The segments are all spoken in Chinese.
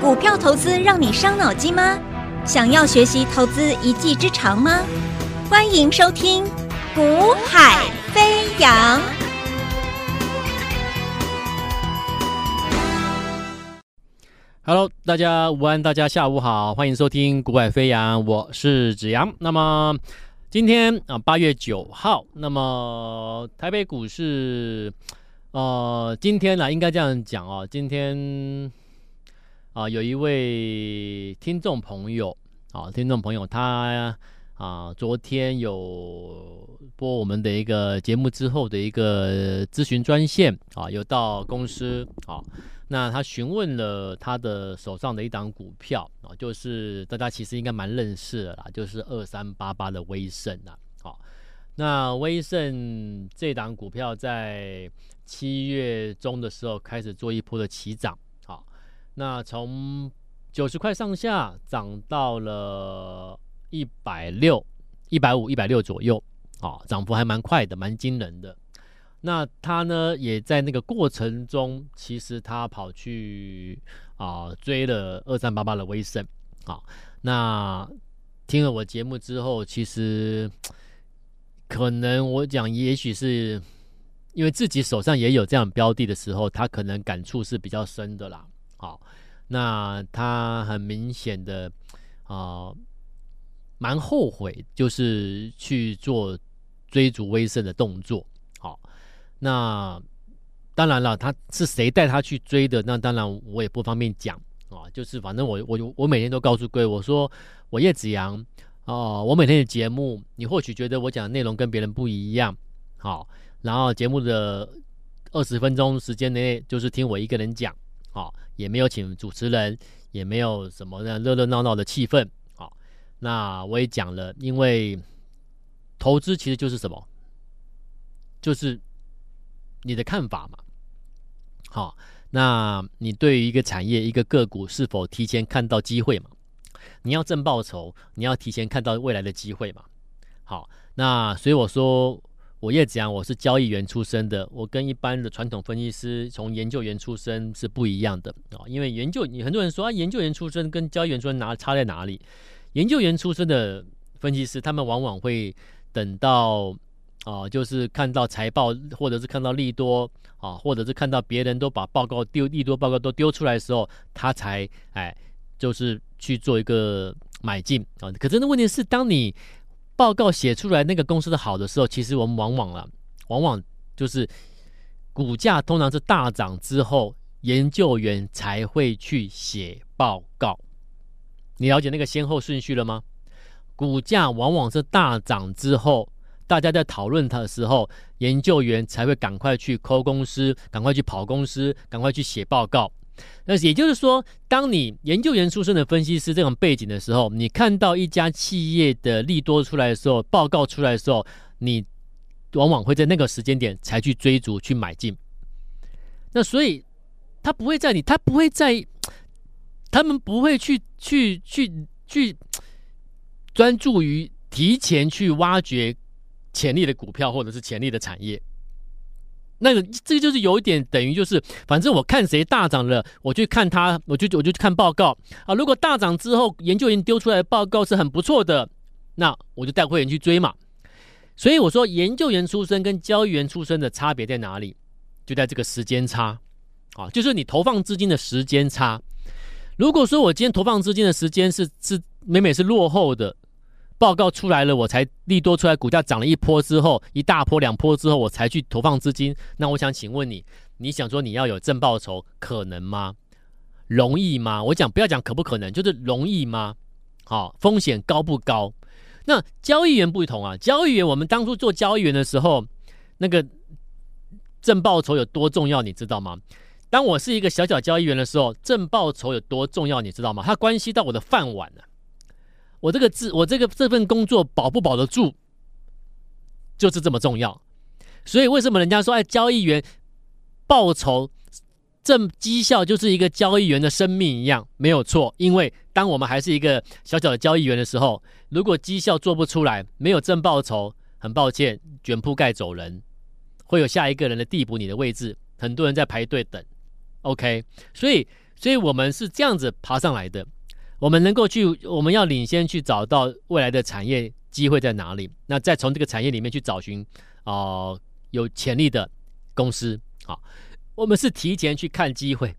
股票投资让你伤脑筋吗？想要学习投资一技之长吗？欢迎收听《股海飞扬》。Hello，大家午安，大家下午好，欢迎收听《股海飞扬》，我是子阳。那么今天啊，八月九号，那么台北股市。呃，今天呢，应该这样讲哦。今天啊、有一位听众朋友啊，听众朋友他啊，昨天有播我们的一个节目之后的一个咨询专线啊，有到公司啊，那他询问了他的手上的一档股票啊，就是大家其实应该蛮认识的啦，就是二三八八的威盛啊。好，那威盛这档股票在。七月中的时候开始做一波的起涨，那从九十块上下涨到了一百六、一百五、一百六左右，啊，涨幅还蛮快的，蛮惊人的。那他呢，也在那个过程中，其实他跑去啊追了二三八八的威盛，好，那听了我节目之后，其实可能我讲，也许是。因为自己手上也有这样标的的时候，他可能感触是比较深的啦。好，那他很明显的啊，蛮后悔，就是去做追逐威胜的动作。好，那当然了，他是谁带他去追的？那当然我也不方便讲啊。就是反正我我我每天都告诉各位，我说我叶子阳哦，我每天的节目，你或许觉得我讲的内容跟别人不一样，好。然后节目的二十分钟时间内，就是听我一个人讲，好，也没有请主持人，也没有什么那热热闹闹的气氛，好，那我也讲了，因为投资其实就是什么，就是你的看法嘛，好，那你对于一个产业、一个个股是否提前看到机会嘛？你要挣报酬，你要提前看到未来的机会嘛？好，那所以我说。我叶子阳，我是交易员出身的，我跟一般的传统分析师从研究员出身是不一样的啊。因为研究，你很多人说啊，研究员出身跟交易员出身哪差在哪里？研究员出身的分析师，他们往往会等到啊，就是看到财报，或者是看到利多啊，或者是看到别人都把报告丢利多报告都丢出来的时候，他才哎，就是去做一个买进啊。可是那问题是，当你报告写出来那个公司的好的时候，其实我们往往啊，往往就是股价通常是大涨之后，研究员才会去写报告。你了解那个先后顺序了吗？股价往往是大涨之后，大家在讨论它的时候，研究员才会赶快去抠公司，赶快去跑公司，赶快去写报告。那也就是说，当你研究员出身的分析师这种背景的时候，你看到一家企业的利多出来的时候，报告出来的时候，你往往会在那个时间点才去追逐、去买进。那所以，他不会在你，他不会在，他们不会去、去、去、去专注于提前去挖掘潜力的股票或者是潜力的产业。那个，这个就是有一点等于就是，反正我看谁大涨了，我去看他，我就我就去看报告啊。如果大涨之后，研究员丢出来的报告是很不错的，那我就带会员去追嘛。所以我说，研究员出身跟交易员出身的差别在哪里？就在这个时间差啊，就是你投放资金的时间差。如果说我今天投放资金的时间是是每每是落后的。报告出来了，我才利多出来，股价涨了一波之后，一大波两波之后，我才去投放资金。那我想请问你，你想说你要有正报酬，可能吗？容易吗？我讲不要讲可不可能，就是容易吗？好，风险高不高？那交易员不同啊，交易员我们当初做交易员的时候，那个正报酬有多重要，你知道吗？当我是一个小小交易员的时候，正报酬有多重要，你知道吗？它关系到我的饭碗呢、我这个字，我这个这份工作保不保得住，就是这么重要。所以为什么人家说，哎，交易员报酬正绩效就是一个交易员的生命一样，没有错。因为当我们还是一个小小的交易员的时候，如果绩效做不出来，没有正报酬，很抱歉，卷铺盖走人，会有下一个人的递补你的位置，很多人在排队等。OK，所以。所以我们是这样子爬上来的。我们能够去，我们要领先去找到未来的产业机会在哪里，那再从这个产业里面去找寻哦、有潜力的公司。好，我们是提前去看机会，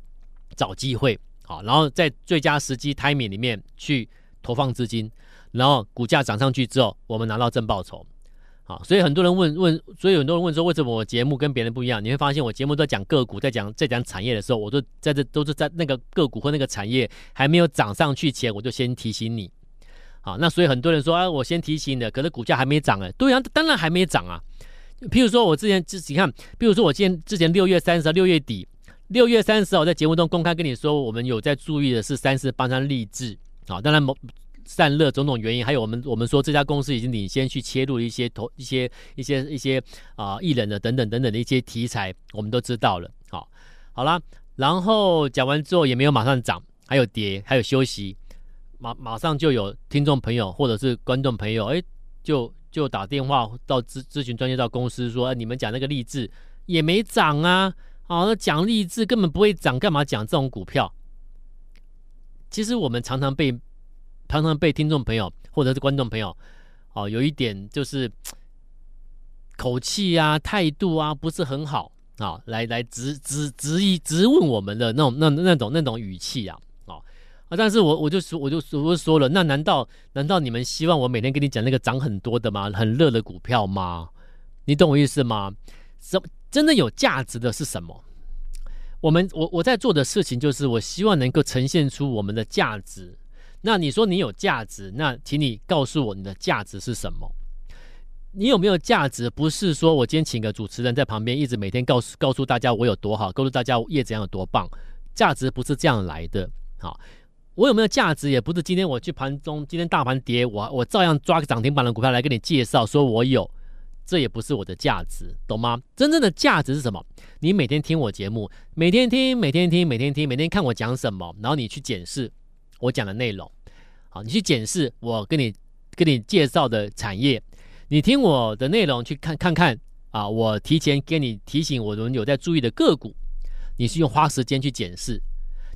找机会，好，然后在最佳时机 timing 里面去投放资金，然后股价涨上去之后，我们拿到正报酬。啊，所以很多人问问，所以很多人问说，为什么我节目跟别人不一样？你会发现，我节目都在讲个股，在讲在讲产业的时候，我都在这都是在那个个股或那个产业还没有涨上去前，我就先提醒你。好，那所以很多人说啊，我先提醒的，可是股价还没涨哎，对啊，当然还没涨啊。譬如说我之前自己看，比如说我今天之前六月三十号六月底，六月三十号在节目中公开跟你说，我们有在注意的是三四八三励志好，当然某。散热种种原因，还有我们我们说这家公司已经领先去切入一些投一些一些一些啊艺人的等等等等的一些题材，我们都知道了。好，好啦，然后讲完之后也没有马上涨，还有跌，还有休息，马马上就有听众朋友或者是观众朋友，哎，就就打电话到咨咨询专业到公司说，哎，你们讲那个励志也没涨啊，好，那讲励志根本不会涨，干嘛讲这种股票？其实我们常常被。常常被听众朋友或者是观众朋友，哦，有一点就是口气啊、态度啊不是很好啊，来来质质质疑、质问我们的那种那那种那种语气啊，啊，但是我我就说我就我就说了，那难道难道你们希望我每天跟你讲那个涨很多的吗？很热的股票吗？你懂我意思吗？什真的有价值的是什么？我们我我在做的事情就是我希望能够呈现出我们的价值。那你说你有价值，那请你告诉我你的价值是什么？你有没有价值？不是说我今天请个主持人在旁边一直每天告诉告诉大家我有多好，告诉大家叶子阳有多棒。价值不是这样来的。好，我有没有价值？也不是今天我去盘中，今天大盘跌，我我照样抓个涨停板的股票来跟你介绍，说我有，这也不是我的价值，懂吗？真正的价值是什么？你每天听我节目，每天听，每天听，每天听，每天看我讲什么，然后你去检视。我讲的内容，好，你去检视我跟你跟你介绍的产业，你听我的内容去看看看啊，我提前给你提醒我们有在注意的个股，你是用花时间去检视。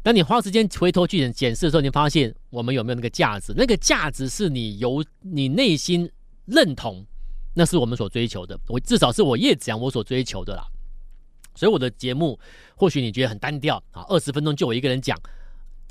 当你花时间回头去检视的时候，你发现我们有没有那个价值？那个价值是你由你内心认同，那是我们所追求的。我至少是我叶子阳我所追求的啦。所以我的节目或许你觉得很单调啊，二十分钟就我一个人讲。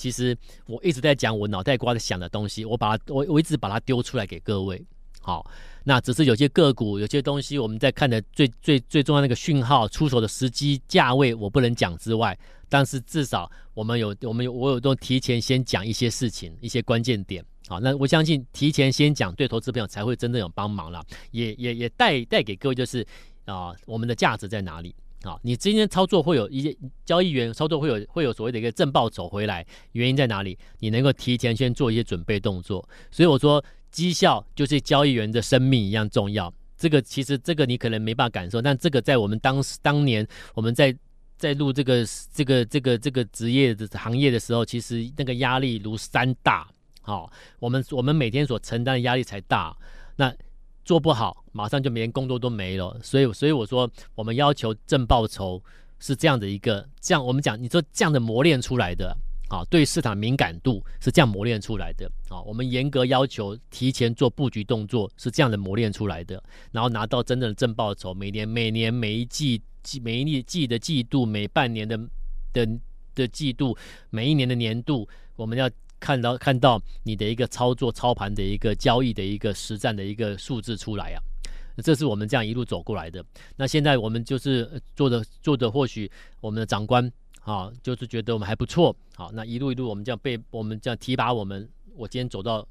其实我一直在讲我脑袋瓜子想的东西，我把它我我一直把它丢出来给各位。好，那只是有些个股，有些东西我们在看的最最最重要的那个讯号出手的时机价位，我不能讲之外，但是至少我们有我们有我有都提前先讲一些事情，一些关键点。好，那我相信提前先讲对投资朋友才会真正有帮忙了，也也也带带给各位就是啊、我们的价值在哪里？啊，你今天操作会有一些交易员操作会有会有所谓的一个正报酬回来，原因在哪里？你能够提前先做一些准备动作，所以我说绩效就是交易员的生命一样重要。这个其实这个你可能没办法感受，但这个在我们当时当年我们在在录这个这个这个这个职业的行业的时候，其实那个压力如山大。好，我们我们每天所承担的压力才大。那做不好，马上就连工作都没了。所以，所以我说，我们要求正报酬是这样的一个，这样我们讲，你说这样的磨练出来的，啊，对市场敏感度是这样磨练出来的，啊，我们严格要求提前做布局动作是这样的磨练出来的，然后拿到真正的正报酬，每年、每年、每一季、季、每一季的季度、每半年的的的季度、每一年的年度，我们要。看到看到你的一个操作操盘的一个交易的一个实战的一个数字出来啊，这是我们这样一路走过来的。那现在我们就是做的做的，或许我们的长官啊，就是觉得我们还不错。好，那一路一路我们这样被我们这样提拔我们，我今天走到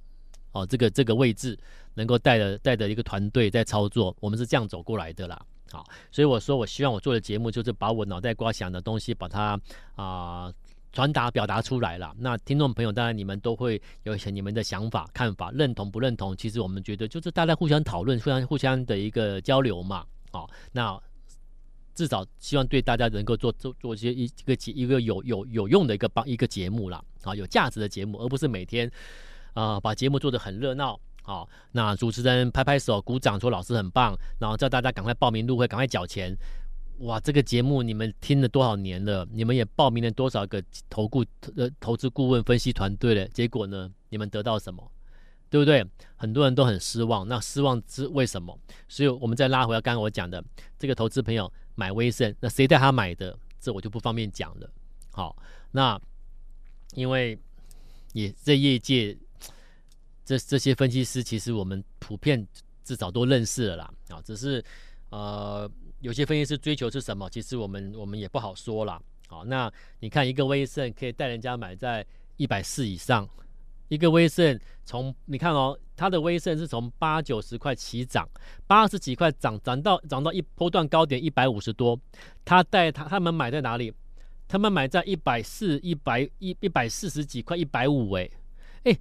哦这个这个位置，能够带着带着一个团队在操作，我们是这样走过来的啦。好，所以我说我希望我做的节目就是把我脑袋瓜想的东西把它啊。传达表达出来了，那听众朋友当然你们都会有一些你们的想法、看法，认同不认同？其实我们觉得就是大家互相讨论、互相互相的一个交流嘛。好，那至少希望对大家能够做做做一些一个一个有有有用的一个帮一个节目啦，啊，有价值的节目，而不是每天啊、把节目做得很热闹。好，那主持人拍拍手、鼓掌说老师很棒，然后叫大家赶快报名入会、赶快缴钱。哇，这个节目你们听了多少年了？你们也报名了多少个投顾呃投资顾问分析团队了？结果呢？你们得到什么？对不对？很多人都很失望。那失望是为什么？所以我们再拉回来刚刚我讲的这个投资朋友买威盛，那谁带他买的？这我就不方便讲了。好，那因为也在业界，这这些分析师其实我们普遍至少都认识了啦。啊，只是呃。有些分析师追求是什么？其实我们我们也不好说啦。好，那你看一个威盛可以带人家买在一百四以上，一个威盛从你看哦，它的威盛是从八九十块起涨，八十几块涨涨到涨到一波段高点一百五十多，他带他他们买在哪里？他们买在一百四一百一一百四十几块一百五哎哎。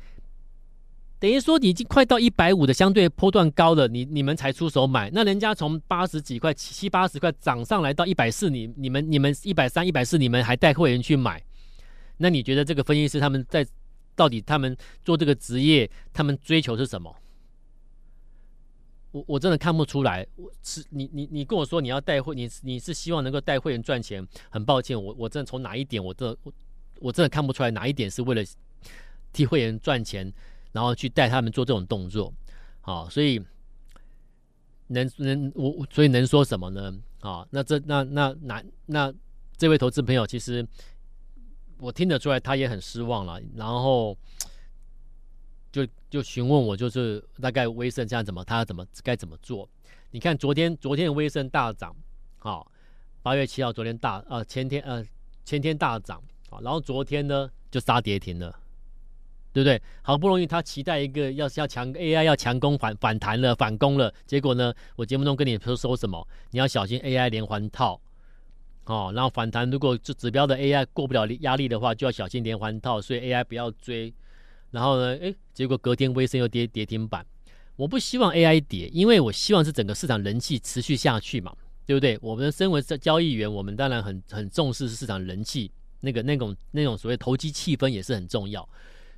等于说你已经快到一百五的相对波段高了，你你们才出手买，那人家从八十几块七八十块涨上来到一百四，你你们你们一百三一百四，你们还带会员去买，那你觉得这个分析师他们在到底他们做这个职业，他们追求是什么？我我真的看不出来。我是你你你跟我说你要带会，你你是希望能够带会员赚钱，很抱歉，我我真的从哪一点我这我我真的看不出来哪一点是为了替会员赚钱。然后去带他们做这种动作，好，所以能能我所以能说什么呢？啊，那这那那那那这位投资朋友，其实我听得出来，他也很失望了。然后就就询问我，就是大概威盛这样怎么，他怎么该怎么做？你看昨天昨天的威盛大涨，好，八月七号昨天大呃前天呃前天大涨啊，然后昨天呢就杀跌停了。对不对？好不容易他期待一个要是要强 AI 要强攻反反弹了反攻了，结果呢，我节目中跟你说说什么？你要小心 AI 连环套，哦，然后反弹如果这指标的 AI 过不了压力的话，就要小心连环套，所以 AI 不要追。然后呢，诶，结果隔天微升又跌跌停板。我不希望 AI 跌，因为我希望是整个市场人气持续下去嘛，对不对？我们身为交易员，我们当然很很重视市场人气，那个那种那种所谓投机气氛也是很重要。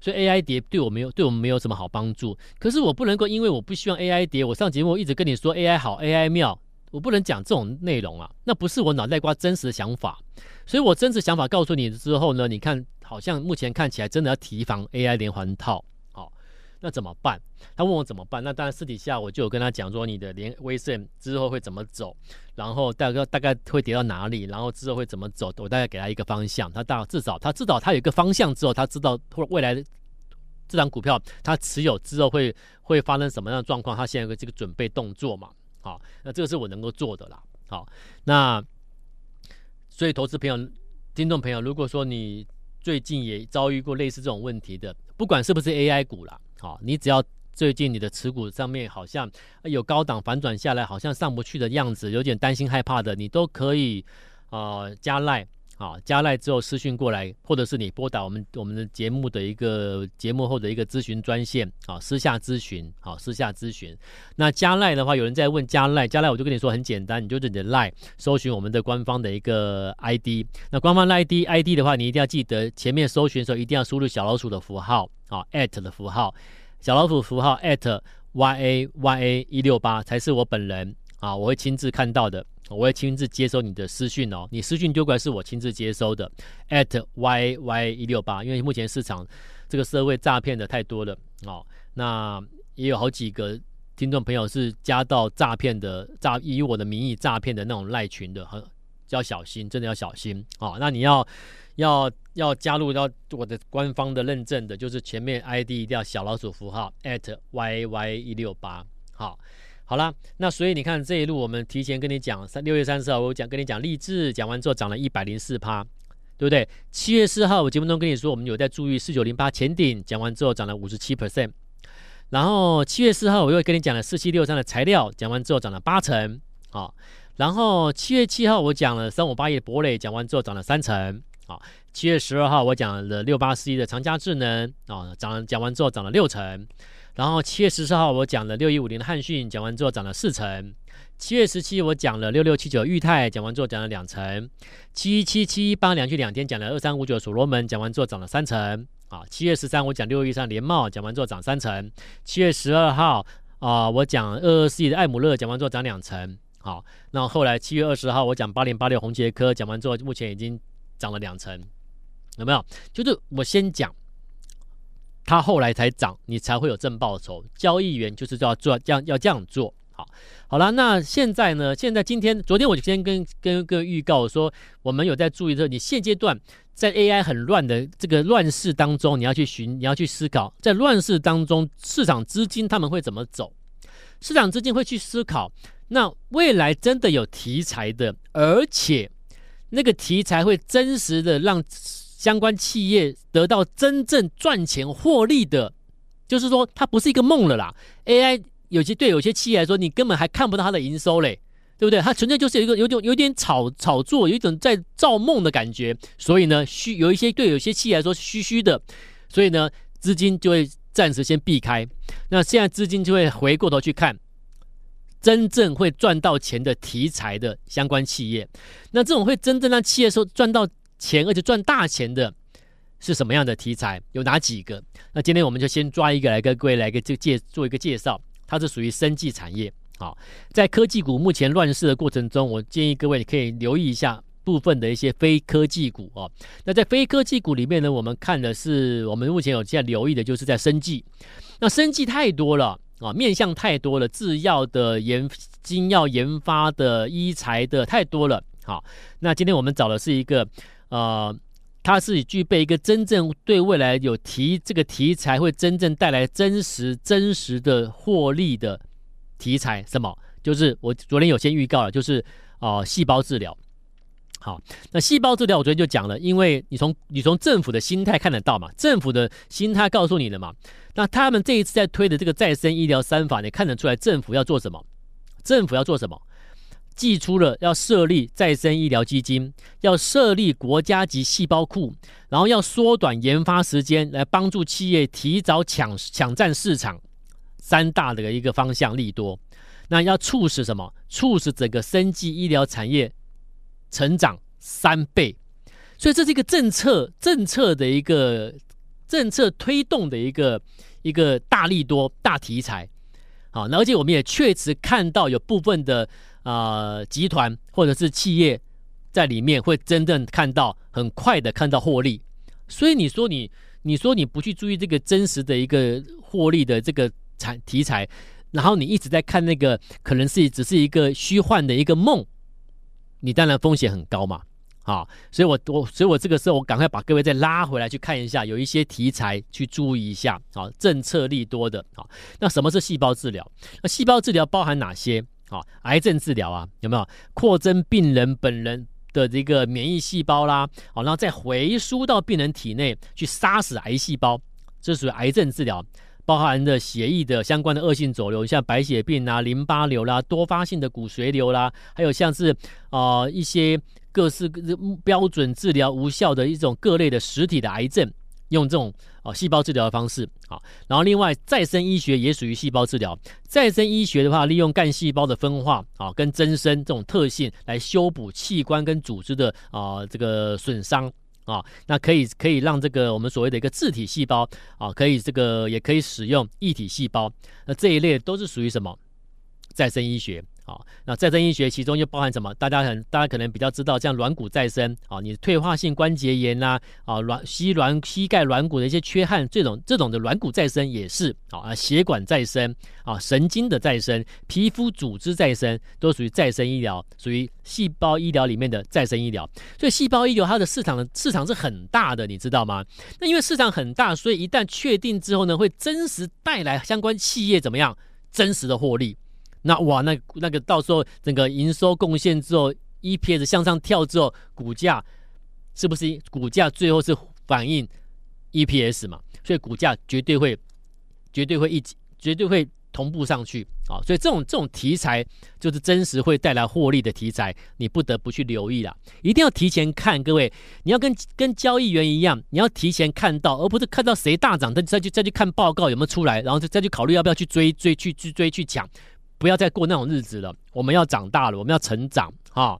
所以 AI 跌对我没有对我们没有什么好帮助。可是我不能够因为我不希望 AI 跌，我上节目一直跟你说 AI 好 AI 妙，我不能讲这种内容啊，那不是我脑袋瓜真实的想法。所以我真实想法告诉你之后呢，你看好像目前看起来真的要提防 AI 连环套。那怎么办？他问我怎么办？那当然私底下我就有跟他讲说，你的连威盛之后会怎么走，然后大概大概会跌到哪里，然后之后会怎么走，我大概给他一个方向。他大至少他至少他有一个方向之后，他知道或未来这张股票他持有之后会会发生什么样的状况，他现在有个这个准备动作嘛。好，那这个是我能够做的啦。好，那所以投资朋友、听众朋友，如果说你最近也遭遇过类似这种问题的，不管是不是 AI 股啦。好，你只要最近你的持股上面好像有高档反转下来，好像上不去的样子，有点担心害怕的，你都可以啊、呃、加赖，好加赖之后私讯过来，或者是你拨打我们我们的节目的一个节目后的一个咨询专线，啊私下咨询，好私下咨询。那加赖的话，有人在问加赖，加赖我就跟你说很简单，你就是你的赖搜寻我们的官方的一个 ID，那官方 ID ID 的话，你一定要记得前面搜寻的时候一定要输入小老鼠的符号。啊，at 的符号，小老鼠符号 at y a y a 一六八才是我本人啊，我会亲自看到的，我会亲自接收你的私讯哦，你私讯丢过来是我亲自接收的，at yy 一六八，因为目前市场这个社会诈骗的太多了哦，那也有好几个听众朋友是加到诈骗的诈以我的名义诈骗的那种赖群的，很要小心，真的要小心啊，那你要。要要加入到我的官方的认证的，就是前面 ID 一定要小老鼠符号 at yy 一六八。好，好啦，那所以你看这一路我们提前跟你讲，三六月三十号我讲跟你讲励志，讲完之后涨了一百零四趴，对不对？七月四号我节目中跟你说，我们有在注意四九零八前顶，讲完之后涨了五十七 percent。然后七月四号我又跟你讲了四七六三的材料，讲完之后涨了八成。好，然后七月七号我讲了三五八一的博磊，讲完之后涨了三成。好，七月十二号我讲了六八四一的长佳智能啊，涨了讲完之后涨了六成，然后七月十四号我讲了六一五零的汉讯，讲完之后涨了四成，七月十七我讲了六六七九裕泰，讲完之后涨了两成，七一七七一八连续两天讲了二三五九所罗门，讲完之后涨了三成，啊，七月十三我讲六一三联茂，讲完之后涨三成，七月十二号啊我讲二二四一的艾姆勒，讲完之后涨两成。好，那后来七月二十号我讲八零八六红杰科讲完之后，目前已经涨了两成，有没有？就是我先讲，它后来才涨，你才会有正报酬。交易员就是要做这样，要这样做。好，好了，那现在呢？现在今天、昨天我就先跟跟各位预告说，我们有在注意说，你现阶段在 AI 很乱的这个乱世当中，你要去寻，你要去思考，在乱世当中，市场资金他们会怎么走？市场资金会去思考，那未来真的有题材的，而且那个题材会真实的让相关企业得到真正赚钱获利的，就是说它不是一个梦了啦。AI 有些对有些企业来说，你根本还看不到它的营收嘞，对不对？它纯粹就是有一个有点有点炒炒作，有一种在造梦的感觉。所以呢，虚有一些对有些企业来说虚虚的，所以呢，资金就会。暂时先避开，那现在资金就会回过头去看真正会赚到钱的题材的相关企业。那这种会真正让企业说赚到钱，而且赚大钱的是什么样的题材？有哪几个？那今天我们就先抓一个来跟各位来个就介做一个介绍，它是属于生技产业。好，在科技股目前乱世的过程中，我建议各位可以留意一下。部分的一些非科技股哦，那在非科技股里面呢，我们看的是我们目前有在留意的，就是在生技。那生技太多了啊，面向太多了，制药的研、精药研发的、医材的太多了。好，那今天我们找的是一个呃，它是具备一个真正对未来有题这个题材会真正带来真实真实的获利的题材。什么？就是我昨天有先预告了，就是啊、呃，细胞治疗。好，那细胞治疗我昨天就讲了，因为你从你从政府的心态看得到嘛，政府的心态告诉你了嘛。那他们这一次在推的这个再生医疗三法，你看得出来政府要做什么？政府要做什么？祭出了要设立再生医疗基金，要设立国家级细胞库，然后要缩短研发时间，来帮助企业提早抢抢占市场，三大的一个方向利多。那要促使什么？促使整个生技医疗产业。成长三倍，所以这是一个政策政策的一个政策推动的一个一个大利多大题材，好，那而且我们也确实看到有部分的、呃、集团或者是企业在里面会真正看到很快的看到获利，所以你说你你说你不去注意这个真实的一个获利的这个产题材，然后你一直在看那个可能是只是一个虚幻的一个梦。你当然风险很高嘛，啊，所以我我所以我这个时候我赶快把各位再拉回来去看一下，有一些题材去注意一下，啊，政策利多的，啊，那什么是细胞治疗？那细胞治疗包含哪些？啊，癌症治疗啊，有没有扩增病人本人的这个免疫细胞啦？好，然后再回输到病人体内去杀死癌细胞，这属于癌症治疗。包含的血液的相关的恶性肿瘤，像白血病啊、淋巴瘤啦、多发性的骨髓瘤啦，还有像是啊、呃、一些各式各标准治疗无效的一种各类的实体的癌症，用这种啊细胞治疗的方式啊。然后另外再生医学也属于细胞治疗。再生医学的话，利用干细胞的分化啊跟增生这种特性来修补器官跟组织的啊这个损伤。啊，那可以可以让这个我们所谓的一个自体细胞啊，可以这个也可以使用异体细胞，那这一类都是属于什么？再生医学。啊，那再生医学其中又包含什么？大家很大家可能比较知道，像软骨再生啊，你退化性关节炎呐，啊软膝软膝盖软骨的一些缺憾，这种这种的软骨再生也是啊，血管再生啊，神经的再生，皮肤组织再生，都属于再生医疗，属于细胞医疗里面的再生医疗。所以细胞医疗它的市场的市场是很大的，你知道吗？那因为市场很大，所以一旦确定之后呢，会真实带来相关企业怎么样真实的获利。那哇，那那个到时候整个营收贡献之后，EPS 向上跳之后，股价是不是股价最后是反映 EPS 嘛？所以股价绝对会绝对会一绝对会同步上去啊！所以这种这种题材就是真实会带来获利的题材，你不得不去留意了。一定要提前看，各位，你要跟跟交易员一样，你要提前看到，而不是看到谁大涨，再再去再去看报告有没有出来，然后再再去考虑要不要去追追去去追去抢。不要再过那种日子了，我们要长大了，我们要成长啊！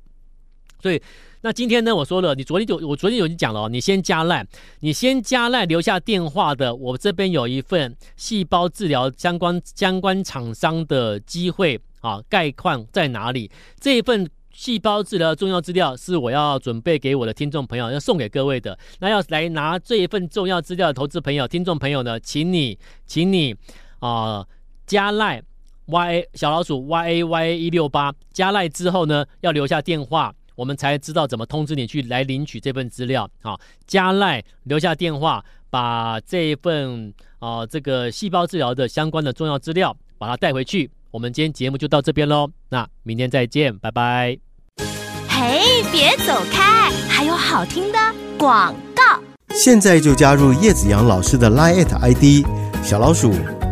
所以，那今天呢，我说了，你昨天就我昨天有讲了，你先加赖，你先加赖留下电话的，我这边有一份细胞治疗相关相关厂商的机会啊，概况在哪里？这一份细胞治疗重要资料是我要准备给我的听众朋友，要送给各位的。那要来拿这一份重要资料的投资朋友、听众朋友呢，请你，请你啊，加赖 y a 小老鼠 y a y a 一六八加赖之后呢，要留下电话。我们才知道怎么通知你去来领取这份资料。好，加赖留下电话，把这一份啊、呃、这个细胞治疗的相关的重要资料把它带回去。我们今天节目就到这边喽，那明天再见，拜拜。嘿，别走开，还有好听的广告。现在就加入叶子阳老师的 Line ID 小老鼠